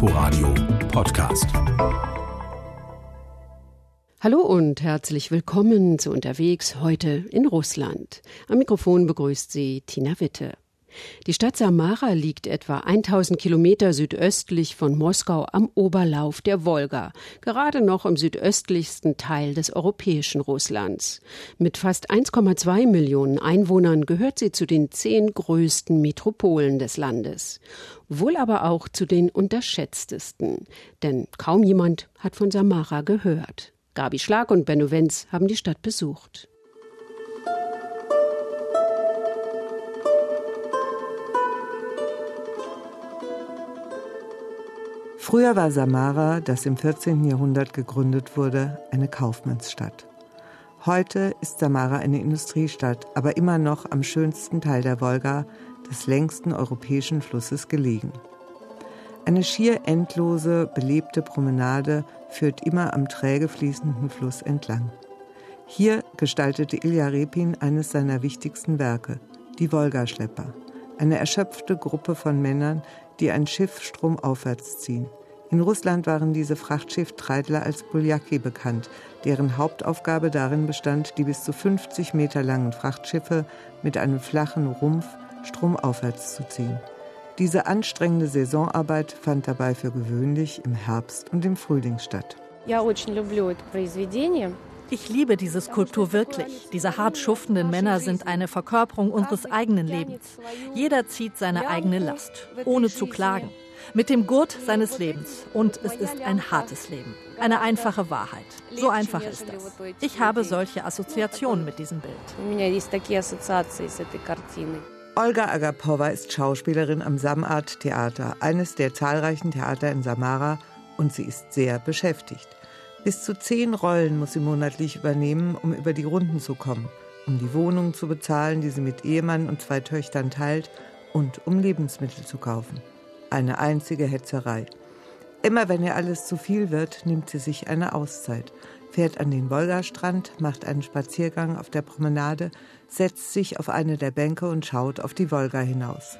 Inforadio Podcast. Hallo und herzlich willkommen zu Unterwegs heute in Russland. Am Mikrofon begrüßt Sie Tina Witte. Die Stadt Samara liegt etwa 1000 Kilometer südöstlich von Moskau am Oberlauf der Wolga, gerade noch im südöstlichsten Teil des europäischen Russlands. Mit fast 1,2 Millionen Einwohnern gehört sie zu den zehn größten Metropolen des Landes. Wohl aber auch zu den unterschätztesten, denn kaum jemand hat von Samara gehört. Gabi Schlag und Benno Wenz haben die Stadt besucht. Früher war Samara, das im 14. Jahrhundert gegründet wurde, eine Kaufmannsstadt. Heute ist Samara eine Industriestadt, aber immer noch am schönsten Teil der Wolga, des längsten europäischen Flusses, gelegen. Eine schier endlose, belebte Promenade führt immer am träge fließenden Fluss entlang. Hier gestaltete Ilja Repin eines seiner wichtigsten Werke, die Wolgaschlepper, eine erschöpfte Gruppe von Männern, die ein Schiff stromaufwärts ziehen. In Russland waren diese Frachtschiff-Treidler als Buljaki bekannt, deren Hauptaufgabe darin bestand, die bis zu 50 Meter langen Frachtschiffe mit einem flachen Rumpf stromaufwärts zu ziehen. Diese anstrengende Saisonarbeit fand dabei für gewöhnlich im Herbst und im Frühling statt. Ich liebe diese Skulptur wirklich. Diese hart schuftenden Männer sind eine Verkörperung unseres eigenen Lebens. Jeder zieht seine eigene Last, ohne zu klagen mit dem Gurt seines Lebens. Und es ist ein hartes Leben. Eine einfache Wahrheit. So einfach ist das. Ich habe solche Assoziationen mit diesem Bild. Olga Agapova ist Schauspielerin am Samart Theater, eines der zahlreichen Theater in Samara, und sie ist sehr beschäftigt. Bis zu zehn Rollen muss sie monatlich übernehmen, um über die Runden zu kommen, um die Wohnung zu bezahlen, die sie mit Ehemann und zwei Töchtern teilt, und um Lebensmittel zu kaufen. Eine einzige Hetzerei. Immer wenn ihr alles zu viel wird, nimmt sie sich eine Auszeit, fährt an den Wolgastrand, macht einen Spaziergang auf der Promenade, setzt sich auf eine der Bänke und schaut auf die Wolga hinaus.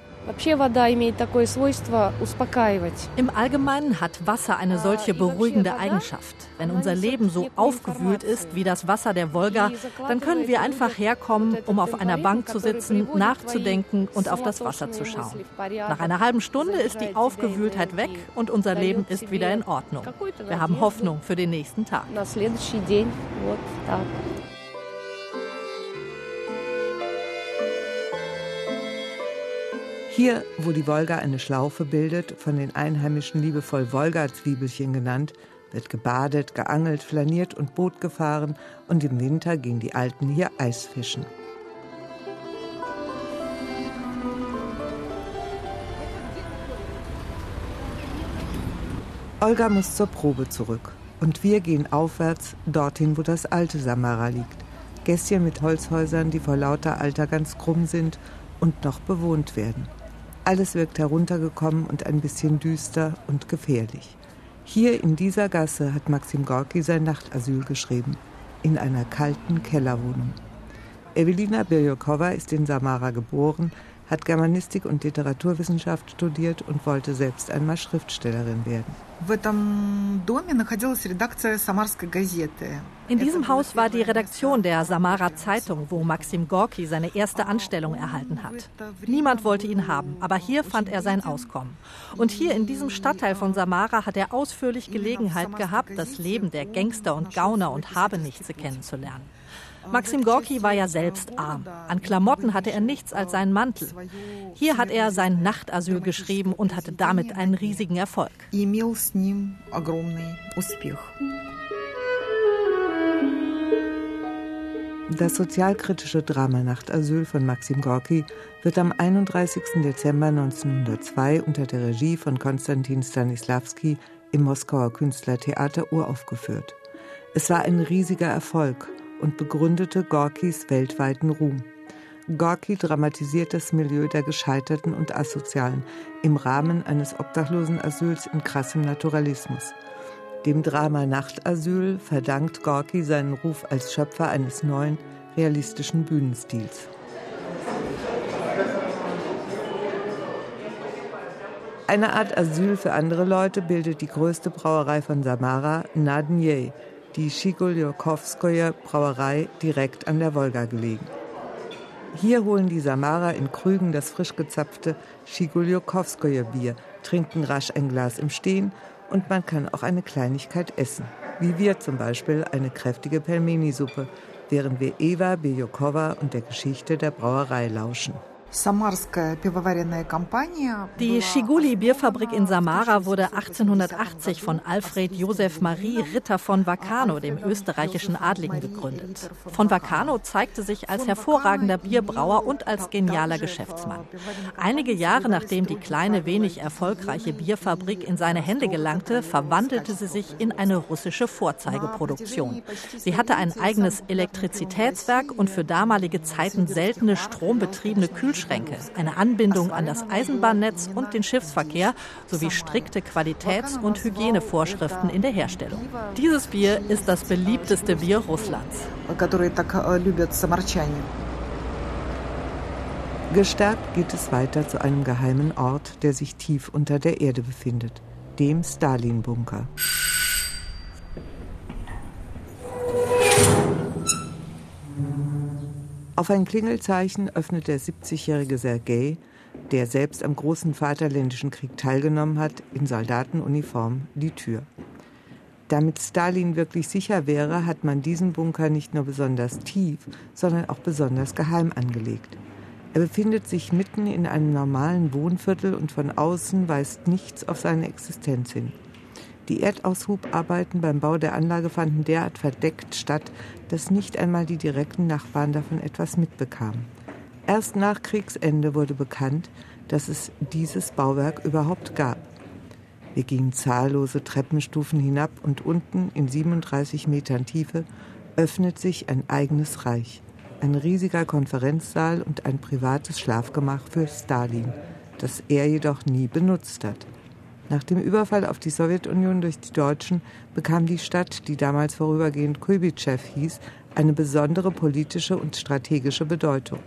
Im Allgemeinen hat Wasser eine solche beruhigende Eigenschaft. Wenn unser Leben so aufgewühlt ist wie das Wasser der Wolga, dann können wir einfach herkommen, um auf einer Bank zu sitzen, nachzudenken und auf das Wasser zu schauen. Nach einer halben Stunde ist die Aufgewühltheit weg und unser Leben ist wieder in Ordnung. Wir haben Hoffnung für den nächsten Tag. Hier, wo die Wolga eine Schlaufe bildet, von den Einheimischen liebevoll Wolga-Zwiebelchen genannt, wird gebadet, geangelt, flaniert und Boot gefahren und im Winter gehen die Alten hier Eisfischen. Olga muss zur Probe zurück und wir gehen aufwärts dorthin, wo das alte Samara liegt. Gässchen mit Holzhäusern, die vor lauter Alter ganz krumm sind und noch bewohnt werden. Alles wirkt heruntergekommen und ein bisschen düster und gefährlich. Hier in dieser Gasse hat Maxim Gorki sein Nachtasyl geschrieben, in einer kalten Kellerwohnung. Evelina Birjokowa ist in Samara geboren, hat Germanistik und Literaturwissenschaft studiert und wollte selbst einmal Schriftstellerin werden. In diesem Haus war die Redaktion der Samara Zeitung, wo Maxim Gorki seine erste Anstellung erhalten hat. Niemand wollte ihn haben, aber hier fand er sein Auskommen. Und hier in diesem Stadtteil von Samara hat er ausführlich Gelegenheit gehabt, das Leben der Gangster und Gauner und Habenichtse kennenzulernen. Maxim Gorki war ja selbst arm. An Klamotten hatte er nichts als seinen Mantel. Hier hat er sein Nachtasyl geschrieben und hatte damit einen riesigen Erfolg. Das sozialkritische Drama Nachtasyl von Maxim Gorki wird am 31. Dezember 1902 unter der Regie von Konstantin Stanislavski im Moskauer Künstlertheater uraufgeführt. Es war ein riesiger Erfolg und begründete Gorkis weltweiten Ruhm. Gorki dramatisiert das Milieu der Gescheiterten und Asozialen im Rahmen eines Obdachlosenasyls in krassem Naturalismus. Dem Drama Nachtasyl verdankt Gorki seinen Ruf als Schöpfer eines neuen, realistischen Bühnenstils. Eine Art Asyl für andere Leute bildet die größte Brauerei von Samara, Nadnje, die Shigoljokovskoje Brauerei direkt an der Wolga gelegen. Hier holen die Samara in Krügen das frisch gezapfte Shigoljokovskoje Bier, trinken rasch ein Glas im Stehen und man kann auch eine Kleinigkeit essen. Wie wir zum Beispiel eine kräftige Pelmeni-Suppe, während wir Eva Bejokova und der Geschichte der Brauerei lauschen. Die Schiguli Bierfabrik in Samara wurde 1880 von Alfred Josef Marie Ritter von Vaccano, dem österreichischen Adligen, gegründet. Von Vaccano zeigte sich als hervorragender Bierbrauer und als genialer Geschäftsmann. Einige Jahre nachdem die kleine, wenig erfolgreiche Bierfabrik in seine Hände gelangte, verwandelte sie sich in eine russische Vorzeigeproduktion. Sie hatte ein eigenes Elektrizitätswerk und für damalige Zeiten seltene strombetriebene Kühlschränke Kühlschränke, eine Anbindung an das Eisenbahnnetz und den Schiffsverkehr sowie strikte Qualitäts- und Hygienevorschriften in der Herstellung. Dieses Bier ist das beliebteste Bier Russlands. Gestärkt geht es weiter zu einem geheimen Ort, der sich tief unter der Erde befindet, dem Stalin-Bunker. Auf ein Klingelzeichen öffnet der 70-jährige Sergei, der selbst am großen Vaterländischen Krieg teilgenommen hat, in Soldatenuniform die Tür. Damit Stalin wirklich sicher wäre, hat man diesen Bunker nicht nur besonders tief, sondern auch besonders geheim angelegt. Er befindet sich mitten in einem normalen Wohnviertel und von außen weist nichts auf seine Existenz hin. Die Erdaushub-Arbeiten beim Bau der Anlage fanden derart verdeckt statt, dass nicht einmal die direkten Nachbarn davon etwas mitbekamen. Erst nach Kriegsende wurde bekannt, dass es dieses Bauwerk überhaupt gab. Wir gingen zahllose Treppenstufen hinab und unten in 37 Metern Tiefe öffnet sich ein eigenes Reich. Ein riesiger Konferenzsaal und ein privates Schlafgemach für Stalin, das er jedoch nie benutzt hat. Nach dem Überfall auf die Sowjetunion durch die Deutschen bekam die Stadt, die damals vorübergehend Kuibitschew hieß, eine besondere politische und strategische Bedeutung.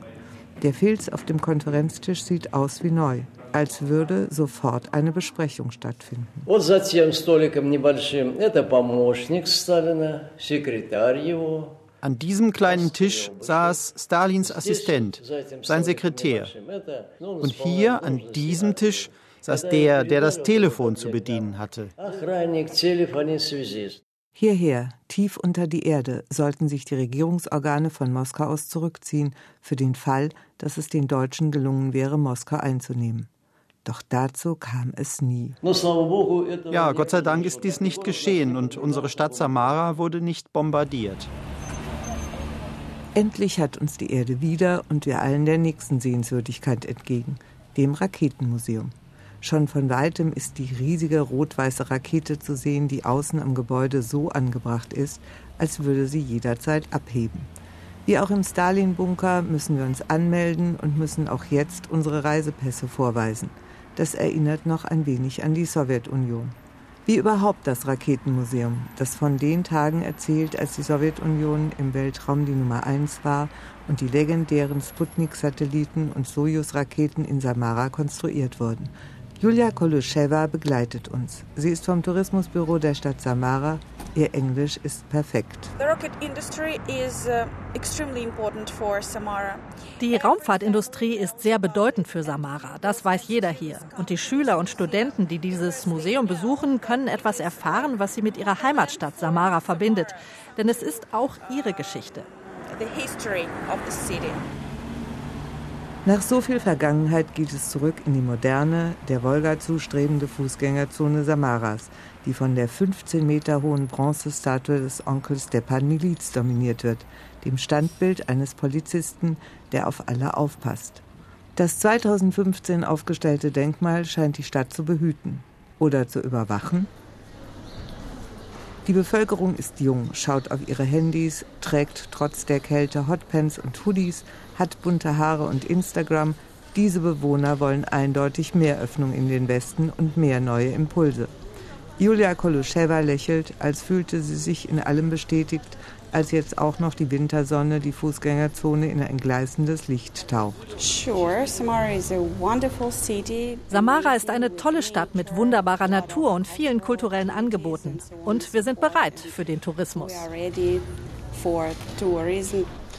Der Filz auf dem Konferenztisch sieht aus wie neu, als würde sofort eine Besprechung stattfinden. An diesem kleinen Tisch saß Stalins Assistent, sein Sekretär. Und hier an diesem Tisch saß der, der das Telefon zu bedienen hatte. Hierher, tief unter die Erde, sollten sich die Regierungsorgane von Moskau aus zurückziehen, für den Fall, dass es den Deutschen gelungen wäre, Moskau einzunehmen. Doch dazu kam es nie. Ja, Gott sei Dank ist dies nicht geschehen und unsere Stadt Samara wurde nicht bombardiert. Endlich hat uns die Erde wieder und wir allen der nächsten Sehenswürdigkeit entgegen, dem Raketenmuseum. Schon von weitem ist die riesige rot-weiße Rakete zu sehen, die außen am Gebäude so angebracht ist, als würde sie jederzeit abheben. Wie auch im Stalin-Bunker müssen wir uns anmelden und müssen auch jetzt unsere Reisepässe vorweisen. Das erinnert noch ein wenig an die Sowjetunion. Wie überhaupt das Raketenmuseum, das von den Tagen erzählt, als die Sowjetunion im Weltraum die Nummer eins war und die legendären Sputnik-Satelliten und Sojus-Raketen in Samara konstruiert wurden. Julia Koluschewa begleitet uns. Sie ist vom Tourismusbüro der Stadt Samara. Ihr Englisch ist perfekt. Uh, die Raumfahrtindustrie ist sehr bedeutend für Samara. Das weiß jeder hier. Und die Schüler und Studenten, die dieses Museum besuchen, können etwas erfahren, was sie mit ihrer Heimatstadt Samara verbindet. Denn es ist auch ihre Geschichte. The history of the city. Nach so viel Vergangenheit geht es zurück in die moderne, der Wolga zustrebende Fußgängerzone Samaras, die von der 15 Meter hohen Bronzestatue des Onkels Stepan Miliz dominiert wird, dem Standbild eines Polizisten, der auf alle aufpasst. Das 2015 aufgestellte Denkmal scheint die Stadt zu behüten oder zu überwachen. Die Bevölkerung ist jung, schaut auf ihre Handys, trägt trotz der Kälte Hotpants und Hoodies, hat bunte Haare und Instagram. Diese Bewohner wollen eindeutig mehr Öffnung in den Westen und mehr neue Impulse. Julia Koluschewa lächelt, als fühlte sie sich in allem bestätigt, als jetzt auch noch die Wintersonne die Fußgängerzone in ein gleißendes Licht taucht. Samara ist eine tolle Stadt mit wunderbarer Natur und vielen kulturellen Angeboten. Und wir sind bereit für den Tourismus.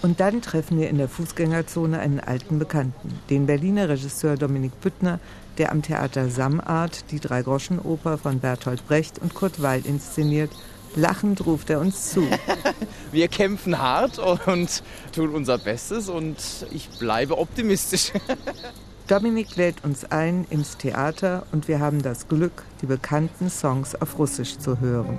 Und dann treffen wir in der Fußgängerzone einen alten Bekannten, den Berliner Regisseur Dominik Büttner, der am Theater Samart die Dreigroschenoper von Bertolt Brecht und Kurt Weil inszeniert. Lachend ruft er uns zu. Wir kämpfen hart und tun unser Bestes und ich bleibe optimistisch. Dominik lädt uns ein ins Theater und wir haben das Glück, die bekannten Songs auf Russisch zu hören.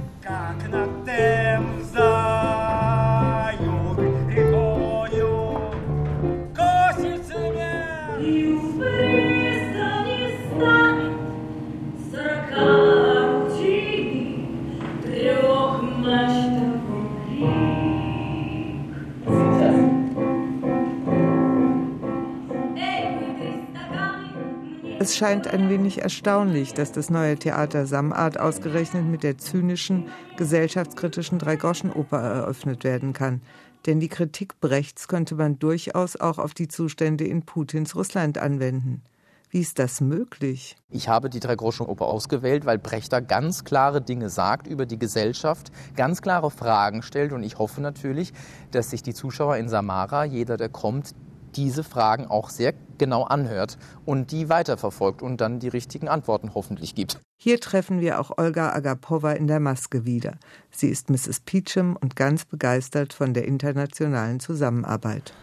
Es scheint ein wenig erstaunlich, dass das neue Theater Samart ausgerechnet mit der zynischen, gesellschaftskritischen Dreigroschenoper eröffnet werden kann. Denn die Kritik Brechts könnte man durchaus auch auf die Zustände in Putins Russland anwenden. Wie ist das möglich? Ich habe die Dreigroschenoper ausgewählt, weil Brecht da ganz klare Dinge sagt über die Gesellschaft, ganz klare Fragen stellt und ich hoffe natürlich, dass sich die Zuschauer in Samara, jeder, der kommt, diese Fragen auch sehr genau anhört und die weiterverfolgt und dann die richtigen Antworten hoffentlich gibt. Hier treffen wir auch Olga Agapova in der Maske wieder. Sie ist Mrs. Peacham und ganz begeistert von der internationalen Zusammenarbeit.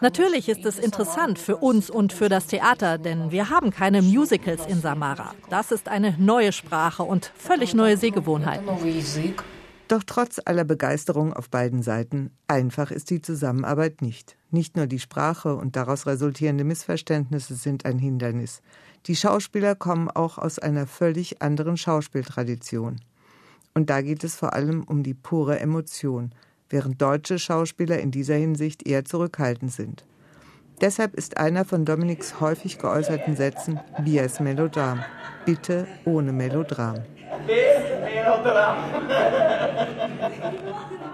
Natürlich ist es interessant für uns und für das Theater, denn wir haben keine Musicals in Samara. Das ist eine neue Sprache und völlig neue Sehgewohnheiten. Doch trotz aller Begeisterung auf beiden Seiten, einfach ist die Zusammenarbeit nicht. Nicht nur die Sprache und daraus resultierende Missverständnisse sind ein Hindernis. Die Schauspieler kommen auch aus einer völlig anderen Schauspieltradition. Und da geht es vor allem um die pure Emotion, während deutsche Schauspieler in dieser Hinsicht eher zurückhaltend sind. Deshalb ist einer von Dominiks häufig geäußerten Sätzen Bias Melodram. Bitte ohne Melodram.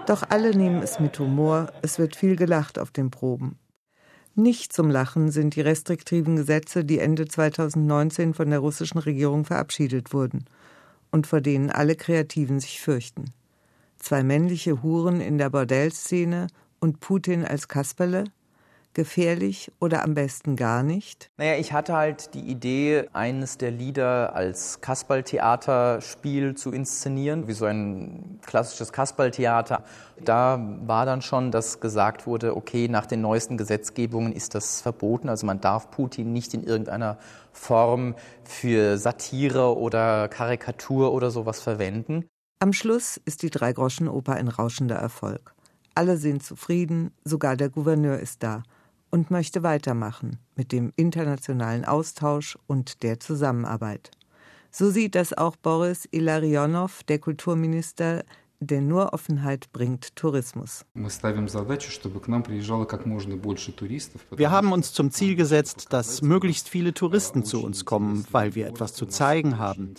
Doch alle nehmen es mit Humor, es wird viel gelacht auf den Proben. Nicht zum Lachen sind die restriktiven Gesetze, die Ende 2019 von der russischen Regierung verabschiedet wurden und vor denen alle Kreativen sich fürchten. Zwei männliche Huren in der Bordellszene und Putin als Kasperle, gefährlich oder am besten gar nicht? Naja, ich hatte halt die Idee, eines der Lieder als Kasperltheaterspiel zu inszenieren, wie so ein klassisches Kasperltheater. Da war dann schon, dass gesagt wurde, okay, nach den neuesten Gesetzgebungen ist das verboten. Also man darf Putin nicht in irgendeiner Form für Satire oder Karikatur oder sowas verwenden. Am Schluss ist die Dreigroschenoper ein rauschender Erfolg. Alle sind zufrieden, sogar der Gouverneur ist da und möchte weitermachen mit dem internationalen Austausch und der Zusammenarbeit. So sieht das auch Boris Ilarionov, der Kulturminister, denn nur Offenheit bringt Tourismus. Wir haben uns zum Ziel gesetzt, dass möglichst viele Touristen zu uns kommen, weil wir etwas zu zeigen haben.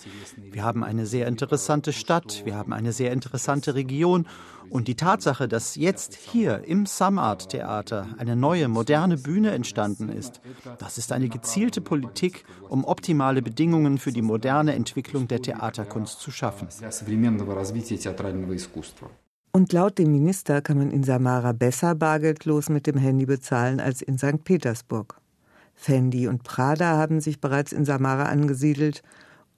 Wir haben eine sehr interessante Stadt, wir haben eine sehr interessante Region und die Tatsache, dass jetzt hier im Samart Theater eine neue, moderne Bühne entstanden ist, das ist eine gezielte Politik, um optimale Bedingungen für die moderne Entwicklung der Theaterkunst zu schaffen. Und laut dem Minister kann man in Samara besser bargeldlos mit dem Handy bezahlen als in St. Petersburg. Fendi und Prada haben sich bereits in Samara angesiedelt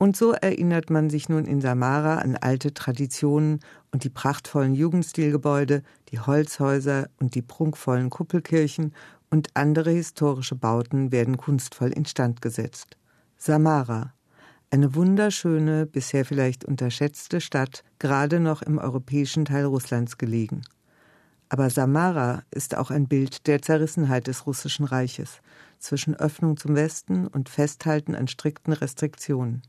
und so erinnert man sich nun in Samara an alte Traditionen und die prachtvollen Jugendstilgebäude, die Holzhäuser und die prunkvollen Kuppelkirchen und andere historische Bauten werden kunstvoll instand gesetzt. Samara, eine wunderschöne, bisher vielleicht unterschätzte Stadt, gerade noch im europäischen Teil Russlands gelegen. Aber Samara ist auch ein Bild der Zerrissenheit des russischen Reiches zwischen Öffnung zum Westen und Festhalten an strikten Restriktionen.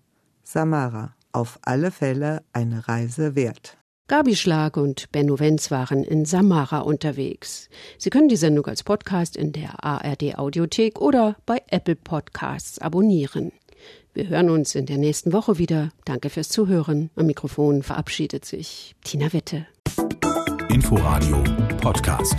Samara. Auf alle Fälle eine Reise wert. Gabi Schlag und Benno Wenz waren in Samara unterwegs. Sie können die Sendung als Podcast in der ARD Audiothek oder bei Apple Podcasts abonnieren. Wir hören uns in der nächsten Woche wieder. Danke fürs Zuhören. Am Mikrofon verabschiedet sich Tina Witte. Inforadio Podcast.